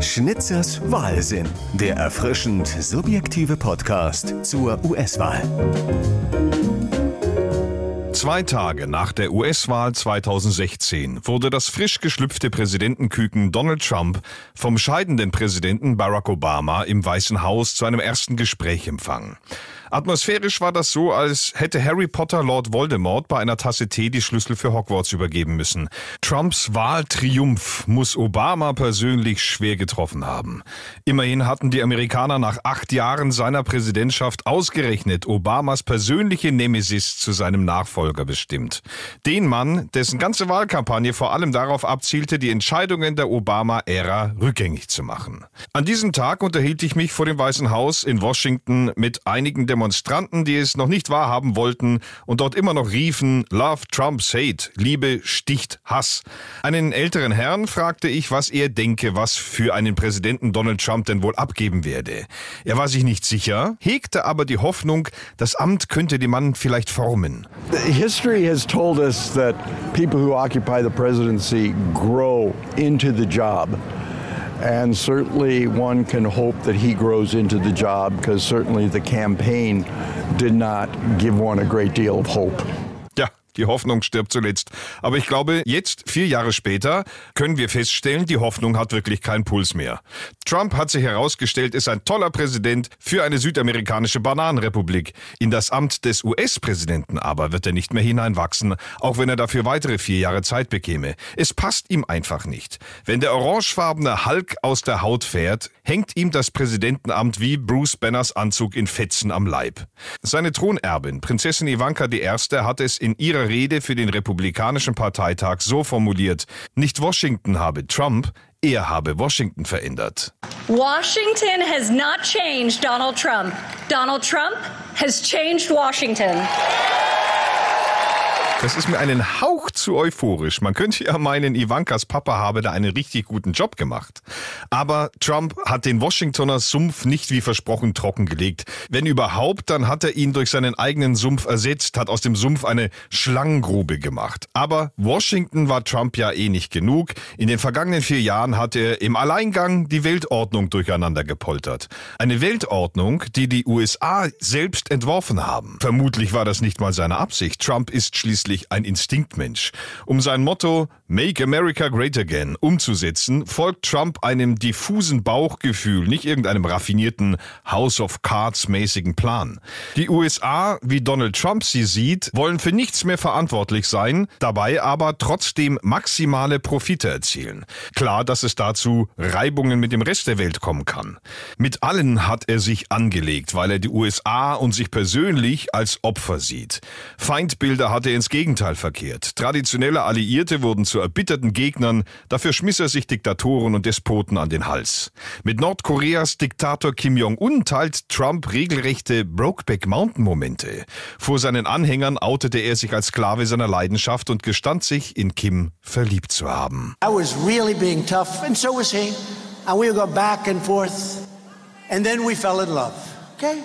Schnitzers Wahlsinn, der erfrischend subjektive Podcast zur US-Wahl. Zwei Tage nach der US-Wahl 2016 wurde das frisch geschlüpfte Präsidentenküken Donald Trump vom scheidenden Präsidenten Barack Obama im Weißen Haus zu einem ersten Gespräch empfangen. Atmosphärisch war das so, als hätte Harry Potter Lord Voldemort bei einer Tasse Tee die Schlüssel für Hogwarts übergeben müssen. Trumps Wahltriumph muss Obama persönlich schwer getroffen haben. Immerhin hatten die Amerikaner nach acht Jahren seiner Präsidentschaft ausgerechnet Obamas persönliche Nemesis zu seinem Nachfolger bestimmt. Den Mann, dessen ganze Wahlkampagne vor allem darauf abzielte, die Entscheidungen der Obama-Ära rückgängig zu machen. An diesem Tag unterhielt ich mich vor dem Weißen Haus in Washington mit einigen Demonstranten, die es noch nicht wahrhaben wollten und dort immer noch riefen, Love Trumps Hate, Liebe sticht Hass. Einen älteren Herrn fragte ich, was er denke, was für einen Präsidenten Donald Trump denn wohl abgeben werde. Er war sich nicht sicher, hegte aber die Hoffnung, das Amt könnte den Mann vielleicht formen. History has told us that people who occupy the presidency grow into the job. And certainly one can hope that he grows into the job because certainly the campaign did not give one a great deal of hope. Die Hoffnung stirbt zuletzt. Aber ich glaube, jetzt, vier Jahre später, können wir feststellen, die Hoffnung hat wirklich keinen Puls mehr. Trump hat sich herausgestellt, ist ein toller Präsident für eine südamerikanische Bananenrepublik. In das Amt des US-Präsidenten aber wird er nicht mehr hineinwachsen, auch wenn er dafür weitere vier Jahre Zeit bekäme. Es passt ihm einfach nicht. Wenn der orangefarbene Hulk aus der Haut fährt, hängt ihm das Präsidentenamt wie Bruce Banners Anzug in Fetzen am Leib. Seine Thronerbin, Prinzessin Ivanka I., hat es in ihrer Rede für den Republikanischen Parteitag so formuliert, nicht Washington habe Trump, er habe Washington verändert. Washington has not changed Donald Trump. Donald Trump has changed Washington. Das ist mir einen Hauch zu euphorisch. Man könnte ja meinen, Ivankas Papa habe da einen richtig guten Job gemacht. Aber Trump hat den Washingtoner Sumpf nicht wie versprochen trockengelegt. Wenn überhaupt, dann hat er ihn durch seinen eigenen Sumpf ersetzt, hat aus dem Sumpf eine Schlangengrube gemacht. Aber Washington war Trump ja eh nicht genug. In den vergangenen vier Jahren hat er im Alleingang die Weltordnung durcheinander gepoltert. Eine Weltordnung, die die USA selbst entworfen haben. Vermutlich war das nicht mal seine Absicht. Trump ist schließlich schließlich ein Instinktmensch. Um sein Motto Make America Great Again umzusetzen, folgt Trump einem diffusen Bauchgefühl, nicht irgendeinem raffinierten House of Cards mäßigen Plan. Die USA, wie Donald Trump sie sieht, wollen für nichts mehr verantwortlich sein, dabei aber trotzdem maximale Profite erzielen. Klar, dass es dazu Reibungen mit dem Rest der Welt kommen kann. Mit allen hat er sich angelegt, weil er die USA und sich persönlich als Opfer sieht. Feindbilder hat er ins Gegenteil verkehrt. Traditionelle Alliierte wurden zu erbitterten Gegnern, dafür schmiss er sich Diktatoren und Despoten an den Hals. Mit Nordkoreas Diktator Kim Jong-un teilt Trump regelrechte Brokeback Mountain-Momente. Vor seinen Anhängern outete er sich als Sklave seiner Leidenschaft und gestand sich, in Kim verliebt zu haben. I was really being tough, and so was he. And we would go back and forth, and then we fell in love. Okay?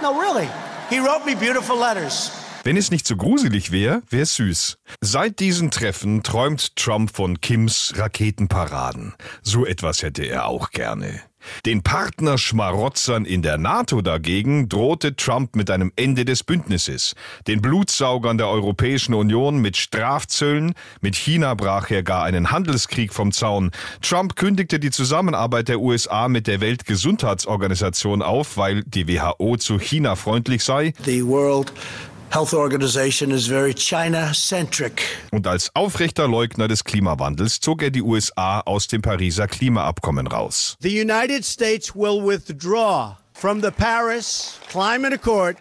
No, really. He wrote me beautiful letters. Wenn es nicht so gruselig wäre, wäre es süß. Seit diesen Treffen träumt Trump von Kims Raketenparaden. So etwas hätte er auch gerne. Den Partnerschmarotzern in der NATO dagegen drohte Trump mit einem Ende des Bündnisses. Den Blutsaugern der Europäischen Union mit Strafzöllen, mit China brach er gar einen Handelskrieg vom Zaun. Trump kündigte die Zusammenarbeit der USA mit der Weltgesundheitsorganisation auf, weil die WHO zu China freundlich sei. The World Health Organization is very China-centric. Und als aufrechter Leugner des Klimawandels zog er die USA aus dem Pariser Klimaabkommen raus. The United States will withdraw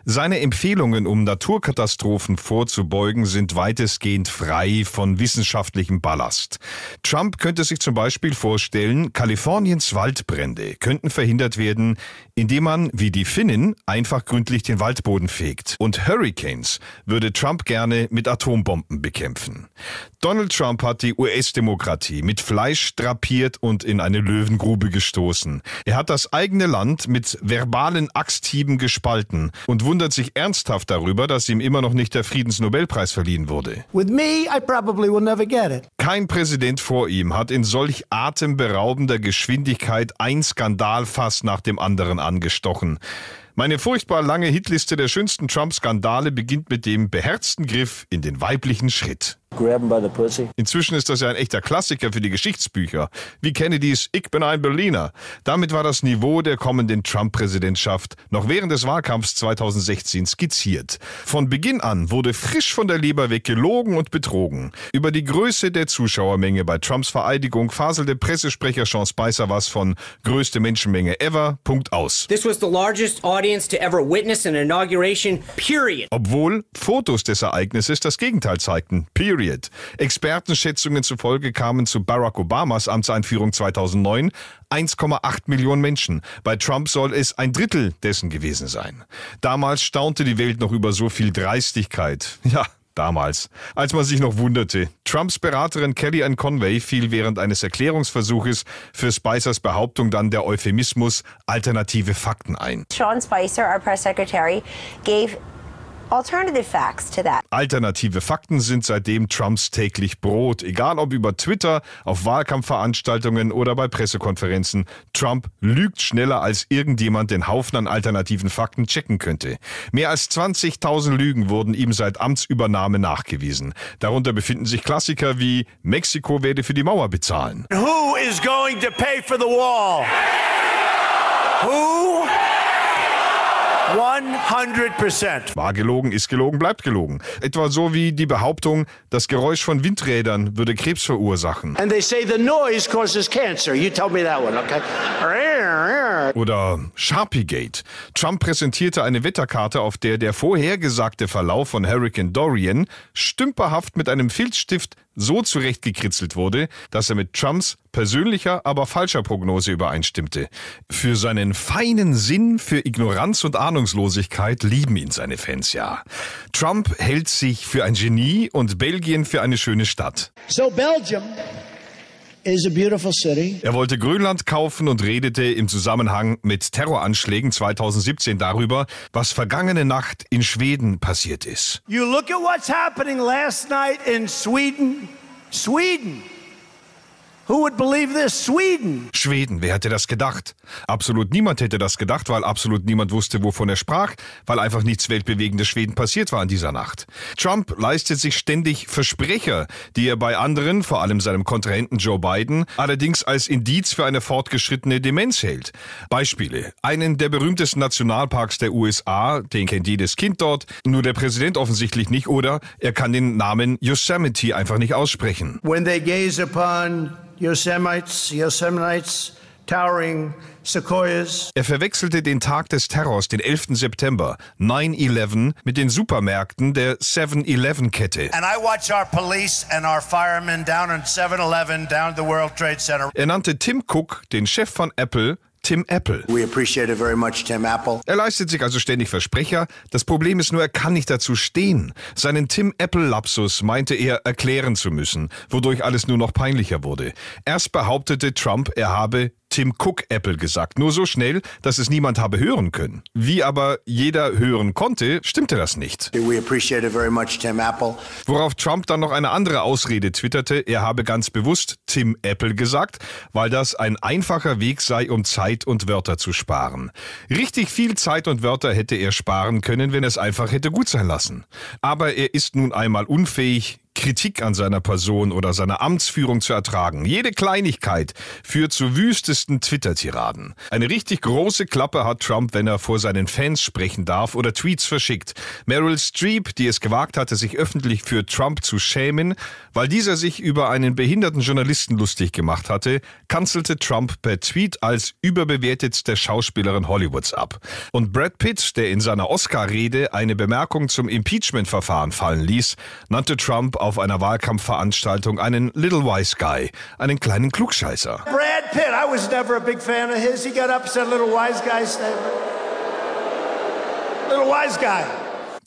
Seine Empfehlungen, um Naturkatastrophen vorzubeugen, sind weitestgehend frei von wissenschaftlichem Ballast. Trump könnte sich zum Beispiel vorstellen, Kaliforniens Waldbrände könnten verhindert werden, indem man, wie die Finnen, einfach gründlich den Waldboden fegt. Und Hurricanes würde Trump gerne mit Atombomben bekämpfen. Donald Trump hat die US-Demokratie mit Fleisch drapiert und in eine Löwengrube gestoßen. Er hat das eigene Land mit Werbung verbalen Axthieben gespalten und wundert sich ernsthaft darüber, dass ihm immer noch nicht der Friedensnobelpreis verliehen wurde. With me, I probably will never get it. Kein Präsident vor ihm hat in solch atemberaubender Geschwindigkeit ein Skandalfass nach dem anderen angestochen. Meine furchtbar lange Hitliste der schönsten Trump-Skandale beginnt mit dem beherzten Griff in den weiblichen Schritt. Grab him by the pussy. Inzwischen ist das ja ein echter Klassiker für die Geschichtsbücher, wie Kennedys Ich bin ein Berliner. Damit war das Niveau der kommenden Trump-Präsidentschaft noch während des Wahlkampfs 2016 skizziert. Von Beginn an wurde frisch von der Leber weg gelogen und betrogen. Über die Größe der Zuschauermenge bei Trumps Vereidigung faselte Pressesprecher Sean Spicer was von größte Menschenmenge ever, Punkt aus. This was the largest audience to ever witness an inauguration, period. Obwohl Fotos des Ereignisses das Gegenteil zeigten. Period. Expertenschätzungen zufolge kamen zu Barack Obamas Amtseinführung 2009 1,8 Millionen Menschen. Bei Trump soll es ein Drittel dessen gewesen sein. Damals staunte die Welt noch über so viel Dreistigkeit. Ja, damals, als man sich noch wunderte. Trumps Beraterin Kellyanne Conway fiel während eines Erklärungsversuches für Spicers Behauptung dann der Euphemismus alternative Fakten ein. Sean Spicer, our press secretary, gave alternative facts to that. Alternative Fakten sind seitdem Trumps täglich Brot, egal ob über Twitter, auf Wahlkampfveranstaltungen oder bei Pressekonferenzen. Trump lügt schneller als irgendjemand den Haufen an alternativen Fakten checken könnte. Mehr als 20.000 Lügen wurden ihm seit Amtsübernahme nachgewiesen. Darunter befinden sich Klassiker wie Mexiko werde für die Mauer bezahlen. Who is going to pay for the wall? Who? 100%. War gelogen, ist gelogen, bleibt gelogen. Etwa so wie die Behauptung, das Geräusch von Windrädern würde Krebs verursachen. And they say the noise causes cancer. You tell me that one, okay? Oder Sharpiegate. Trump präsentierte eine Wetterkarte, auf der der vorhergesagte Verlauf von Hurricane Dorian stümperhaft mit einem Filzstift so zurechtgekritzelt wurde, dass er mit Trumps persönlicher, aber falscher Prognose übereinstimmte. Für seinen feinen Sinn für Ignoranz und Ahnungslosigkeit lieben ihn seine Fans ja. Trump hält sich für ein Genie und Belgien für eine schöne Stadt. So Belgium Er wollte Grönland kaufen und redete im Zusammenhang mit Terroranschlägen 2017 darüber, was vergangene Nacht in Schweden passiert ist. You look at what's happening last night in Sweden. Sweden. Who would believe this? Sweden. Schweden, wer hätte das gedacht? Absolut niemand hätte das gedacht, weil absolut niemand wusste, wovon er sprach, weil einfach nichts weltbewegendes Schweden passiert war in dieser Nacht. Trump leistet sich ständig Versprecher, die er bei anderen, vor allem seinem Kontrahenten Joe Biden, allerdings als Indiz für eine fortgeschrittene Demenz hält. Beispiele. Einen der berühmtesten Nationalparks der USA, den kennt jedes Kind dort, nur der Präsident offensichtlich nicht, oder er kann den Namen Yosemite einfach nicht aussprechen. When they gaze upon Yosemites, Yosemites, towering sequoias. Er verwechselte den Tag des Terrors, den 11. September, 9-11, mit den Supermärkten der 7-Eleven-Kette. And I watch our police and our firemen down in 7-Eleven down at the World Trade Center. Er nannte Tim Cook, den Chef von Apple, Tim Apple. We appreciate it very much, Tim Apple. Er leistet sich also ständig Versprecher. Das Problem ist nur, er kann nicht dazu stehen. Seinen Tim Apple-Lapsus meinte er erklären zu müssen, wodurch alles nur noch peinlicher wurde. Erst behauptete Trump, er habe Tim Cook Apple gesagt. Nur so schnell, dass es niemand habe hören können. Wie aber jeder hören konnte, stimmte das nicht. Much. Worauf Trump dann noch eine andere Ausrede twitterte, er habe ganz bewusst Tim Apple gesagt, weil das ein einfacher Weg sei, um Zeit und Wörter zu sparen. Richtig viel Zeit und Wörter hätte er sparen können, wenn er es einfach hätte gut sein lassen. Aber er ist nun einmal unfähig, Kritik an seiner Person oder seiner Amtsführung zu ertragen. Jede Kleinigkeit führt zu wüstesten Twitter-Tiraden. Eine richtig große Klappe hat Trump, wenn er vor seinen Fans sprechen darf oder Tweets verschickt. Meryl Streep, die es gewagt hatte, sich öffentlich für Trump zu schämen, weil dieser sich über einen behinderten Journalisten lustig gemacht hatte, kanzelte Trump per Tweet als überbewertetste Schauspielerin Hollywoods ab. Und Brad Pitt, der in seiner Oscar-Rede eine Bemerkung zum Impeachment-Verfahren fallen ließ, nannte Trump auf einer Wahlkampfveranstaltung einen Little Wise Guy, einen kleinen Klugscheißer. Brad Pitt, I was never a big fan of his. He got up said little wise guy. Little wise guy.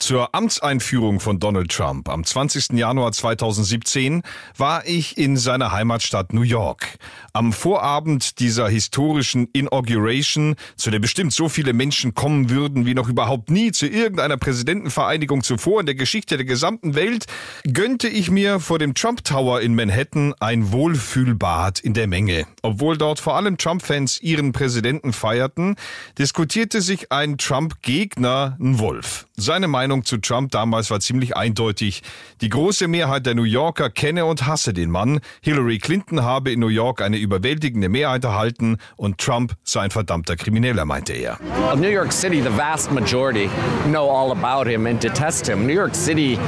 Zur Amtseinführung von Donald Trump am 20. Januar 2017 war ich in seiner Heimatstadt New York. Am Vorabend dieser historischen Inauguration, zu der bestimmt so viele Menschen kommen würden wie noch überhaupt nie zu irgendeiner Präsidentenvereinigung zuvor in der Geschichte der gesamten Welt, gönnte ich mir vor dem Trump Tower in Manhattan ein Wohlfühlbad in der Menge. Obwohl dort vor allem Trump-Fans ihren Präsidenten feierten, diskutierte sich ein Trump-Gegner, ein Wolf. Seine Meinung zu Trump damals war ziemlich eindeutig. Die große Mehrheit der New Yorker kenne und hasse den Mann. Hillary Clinton habe in New York eine überwältigende Mehrheit erhalten und Trump sei ein verdammter Krimineller, meinte er. Well, New York City, the vast majority know all about him and detest him. New York City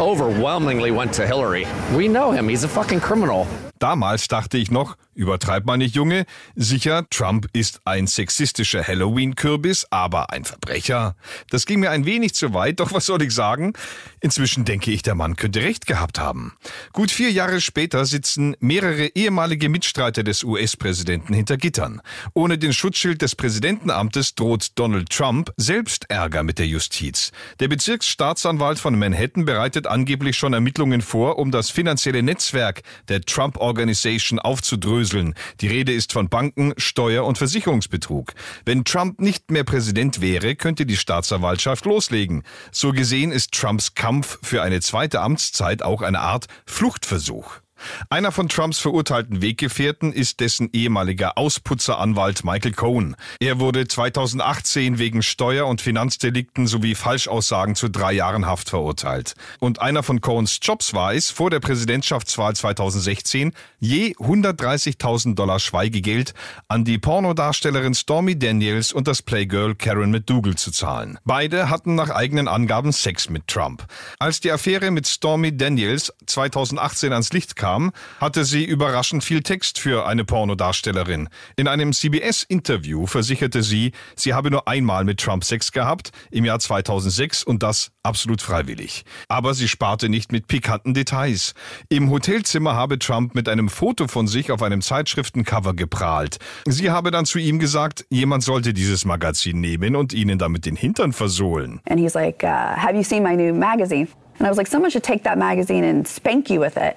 overwhelmingly went to Hillary. We know him. He's a fucking criminal. Damals dachte ich noch, übertreib mal nicht, Junge. Sicher, Trump ist ein sexistischer Halloween-Kürbis, aber ein Verbrecher. Das ging mir ein wenig zu weit, doch was soll ich sagen? Inzwischen denke ich, der Mann könnte recht gehabt haben. Gut vier Jahre später sitzen mehrere ehemalige Mitstreiter des US-Präsidenten hinter Gittern. Ohne den Schutzschild des Präsidentenamtes droht Donald Trump selbst Ärger mit der Justiz. Der Bezirksstaatsanwalt von Manhattan bereitet angeblich schon Ermittlungen vor, um das finanzielle Netzwerk der Trump Organization aufzudröseln. Die Rede ist von Banken, Steuer- und Versicherungsbetrug. Wenn Trump nicht mehr Präsident wäre, könnte die Staatsanwaltschaft loslegen. So gesehen ist Trumps Kampf für eine zweite Amtszeit auch eine Art Fluchtversuch. Einer von Trumps verurteilten Weggefährten ist dessen ehemaliger Ausputzeranwalt Michael Cohen. Er wurde 2018 wegen Steuer- und Finanzdelikten sowie Falschaussagen zu drei Jahren Haft verurteilt. Und einer von Cohens Jobs war es, vor der Präsidentschaftswahl 2016 je 130.000 Dollar Schweigegeld an die Pornodarstellerin Stormy Daniels und das Playgirl Karen McDougal zu zahlen. Beide hatten nach eigenen Angaben Sex mit Trump. Als die Affäre mit Stormy Daniels 2018 ans Licht kam, kam, hatte sie überraschend viel Text für eine Pornodarstellerin. In einem CBS-Interview versicherte sie, sie habe nur einmal mit Trump Sex gehabt, im Jahr 2006 und das absolut freiwillig. Aber sie sparte nicht mit pikanten Details. Im Hotelzimmer habe Trump mit einem Foto von sich auf einem Zeitschriftencover geprahlt. Sie habe dann zu ihm gesagt, jemand sollte dieses Magazin nehmen und ihnen damit den Hintern versohlen. And he's like, uh, have you seen my new magazine? And I was like, someone should take that magazine and spank you with it.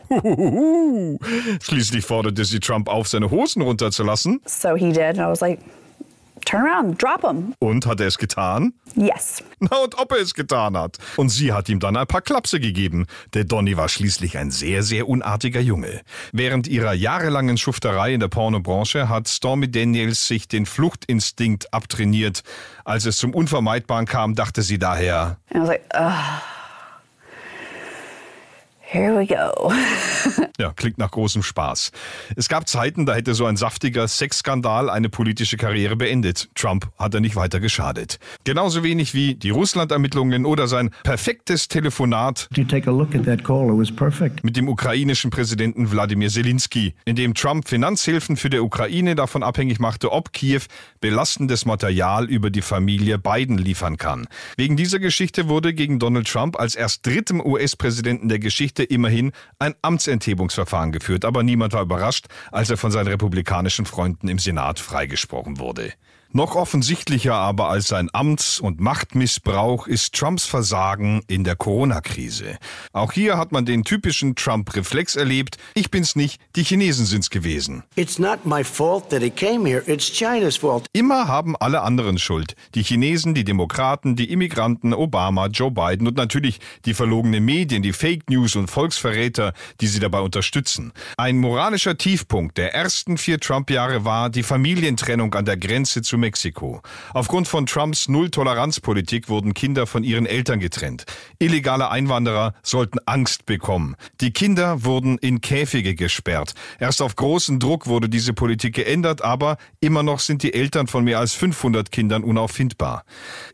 Schließlich forderte sie Trump auf, seine Hosen runterzulassen. So he did. And I was like, turn around, drop him. Und hat er es getan? Yes. Na und ob er es getan hat. Und sie hat ihm dann ein paar Klapse gegeben. Der Donny war schließlich ein sehr, sehr unartiger Junge. Während ihrer jahrelangen Schufterei in der Pornobranche hat Stormy Daniels sich den Fluchtinstinkt abtrainiert. Als es zum Unvermeidbaren kam, dachte sie daher, And I was like, ugh. Here we go. Ja, klingt nach großem Spaß. Es gab Zeiten, da hätte so ein saftiger Sexskandal eine politische Karriere beendet. Trump hat er nicht weiter geschadet. Genauso wenig wie die Russland-Ermittlungen oder sein perfektes Telefonat perfect. mit dem ukrainischen Präsidenten Wladimir Zelensky, in dem Trump Finanzhilfen für die Ukraine davon abhängig machte, ob Kiew belastendes Material über die Familie Biden liefern kann. Wegen dieser Geschichte wurde gegen Donald Trump als erst drittem US-Präsidenten der Geschichte immerhin ein Amtsenthebungsverfahren geführt, aber niemand war überrascht, als er von seinen republikanischen Freunden im Senat freigesprochen wurde. Noch offensichtlicher aber als sein Amts- und Machtmissbrauch ist Trumps Versagen in der Corona-Krise. Auch hier hat man den typischen Trump-Reflex erlebt. Ich bin's nicht, die Chinesen sind's gewesen. It's not my fault that he came here. It's China's fault. Immer haben alle anderen Schuld. Die Chinesen, die Demokraten, die Immigranten, Obama, Joe Biden und natürlich die verlogenen Medien, die Fake News und Volksverräter, die sie dabei unterstützen. Ein moralischer Tiefpunkt der ersten vier Trump-Jahre war die Familientrennung an der Grenze zu Mexiko. Aufgrund von Trumps Null-Toleranz-Politik wurden Kinder von ihren Eltern getrennt. Illegale Einwanderer sollten Angst bekommen. Die Kinder wurden in Käfige gesperrt. Erst auf großen Druck wurde diese Politik geändert, aber immer noch sind die Eltern von mehr als 500 Kindern unauffindbar.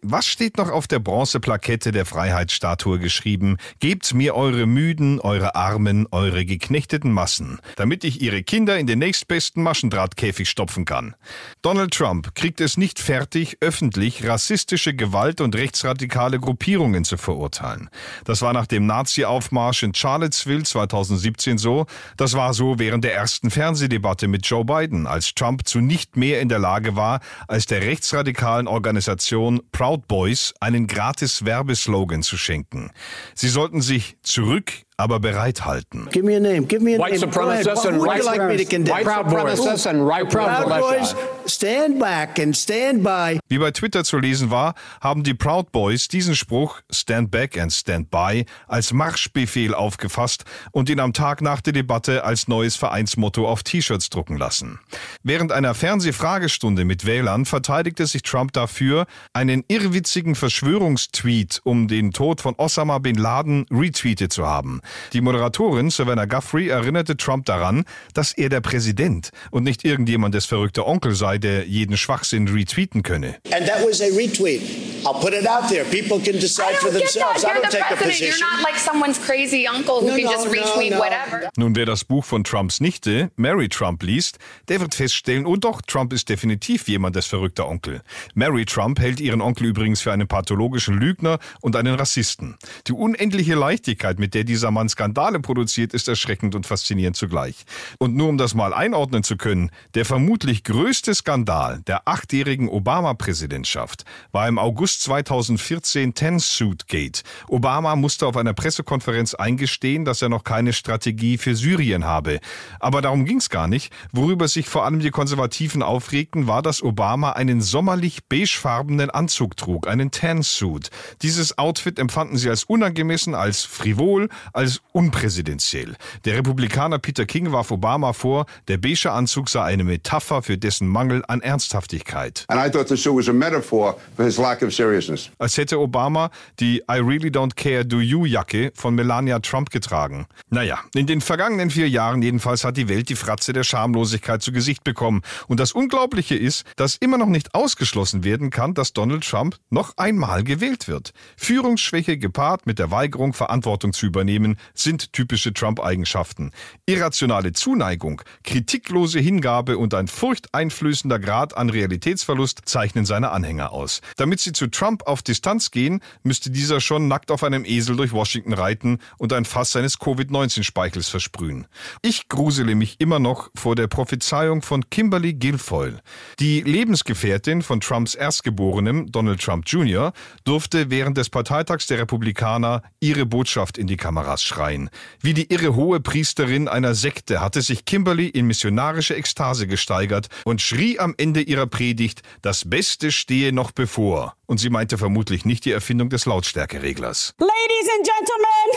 Was steht noch auf der Bronzeplakette der Freiheitsstatue geschrieben? Gebt mir eure Müden, eure Armen, eure geknechteten Massen, damit ich ihre Kinder in den nächstbesten Maschendrahtkäfig stopfen kann. Donald Trump kriegt kriegt es nicht fertig, öffentlich rassistische Gewalt und rechtsradikale Gruppierungen zu verurteilen. Das war nach dem Nazi-Aufmarsch in Charlottesville 2017 so. Das war so während der ersten Fernsehdebatte mit Joe Biden, als Trump zu nicht mehr in der Lage war, als der rechtsradikalen Organisation Proud Boys einen gratis Werbeslogan zu schenken. Sie sollten sich zurück aber bereithalten. Give me a name. Give me a White name. supremacists and right like me to condemn? White supremacists and right Proud. Boys, stand back and stand by. Wie bei Twitter zu lesen war, haben die Proud Boys diesen Spruch Stand Back and Stand By als Marschbefehl aufgefasst und ihn am Tag nach der Debatte als neues Vereinsmotto auf T-Shirts drucken lassen. Während einer Fernsehfragestunde mit Wählern verteidigte sich Trump dafür, einen irrwitzigen Verschwörungstweet um den Tod von Osama bin Laden retweetet zu haben. Die Moderatorin Savannah Guthrie erinnerte Trump daran, dass er der Präsident und nicht irgendjemandes verrückter Onkel sei, der jeden Schwachsinn retweeten könne. And that was a retweet. I'll put it out there. People can decide for themselves. I don't take a president. You're position. not like someone's crazy uncle who No, can no, just no, retweet no. whatever. Nun, wer das Buch von Trumps Nichte, Mary Trump, liest, der wird feststellen, oh doch, Trump ist definitiv jemandes verrückter Onkel. Mary Trump hält ihren Onkel übrigens für einen pathologischen Lügner und einen Rassisten. Die unendliche Leichtigkeit, mit der dieser Mann Skandale produziert, ist erschreckend und faszinierend zugleich. Und nur um das mal einordnen zu können, der vermutlich größte Skandal der achtjährigen Obama-Präsidentschaft war im August 2014 Ten-Suit Gate. Obama musste auf einer Pressekonferenz eingestehen, dass er noch keine Strategie für Syrien habe. Aber darum ging es gar nicht. Worüber sich vor allem die Konservativen aufregten, war, dass Obama einen sommerlich beigefarbenen Anzug trug, einen Tan-Suit. Dieses Outfit empfanden sie als unangemessen, als frivol, als unpräsidentiell. Der Republikaner Peter King warf Obama vor, der beige Anzug sei eine Metapher für dessen Mangel an Ernsthaftigkeit. And I thought the suit was a metaphor for his lack of seriousness. Als hätte Obama die I really don't care do you Jacke von Melania Trump getragen. Naja, in den vergangenen vier Jahren jedenfalls hat die Welt die Fratze der Schamlosigkeit zu Gesicht bekommen. Und das Unglaubliche ist, dass immer noch nicht ausgeschlossen werden kann, dass Donald Trump noch einmal gewählt wird. Führungsschwäche gepaart mit der Weigerung, Verantwortung zu übernehmen, sind typische Trump-Eigenschaften. Irrationale Zuneigung, kritiklose Hingabe und ein furchteinflößender Grad an Realitätsverlust zeichnen seine Anhänger aus. Damit sie zu Trump auf Distanz gehen, müsste dieser schon nackt auf einem Esel durch Washington reiten und ein Fass seines Covid-19-Speichels versprühen. Ich grusele mich immer noch vor der Prophezeiung von Kimberly Guilfoyle. Die Lebensgefährtin von Trumps Erstgeborenem, Donald Trump Jr., durfte während des Parteitags der Republikaner ihre Botschaft in die Kameras schreien. Wie die irre hohe Priesterin einer Sekte hatte sich Kimberly in missionarische Ekstase gesteigert und schrie am Ende ihrer Predigt, das Beste stehe noch bevor. Und sie meinte vermutlich nicht die Erfindung des Lautstärkereglers. Ladies and gentlemen,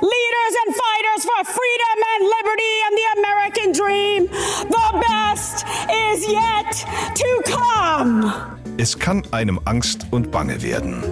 leaders and fighters for freedom and liberty and the American dream, the best is yet to come. Es kann einem Angst und Bange werden.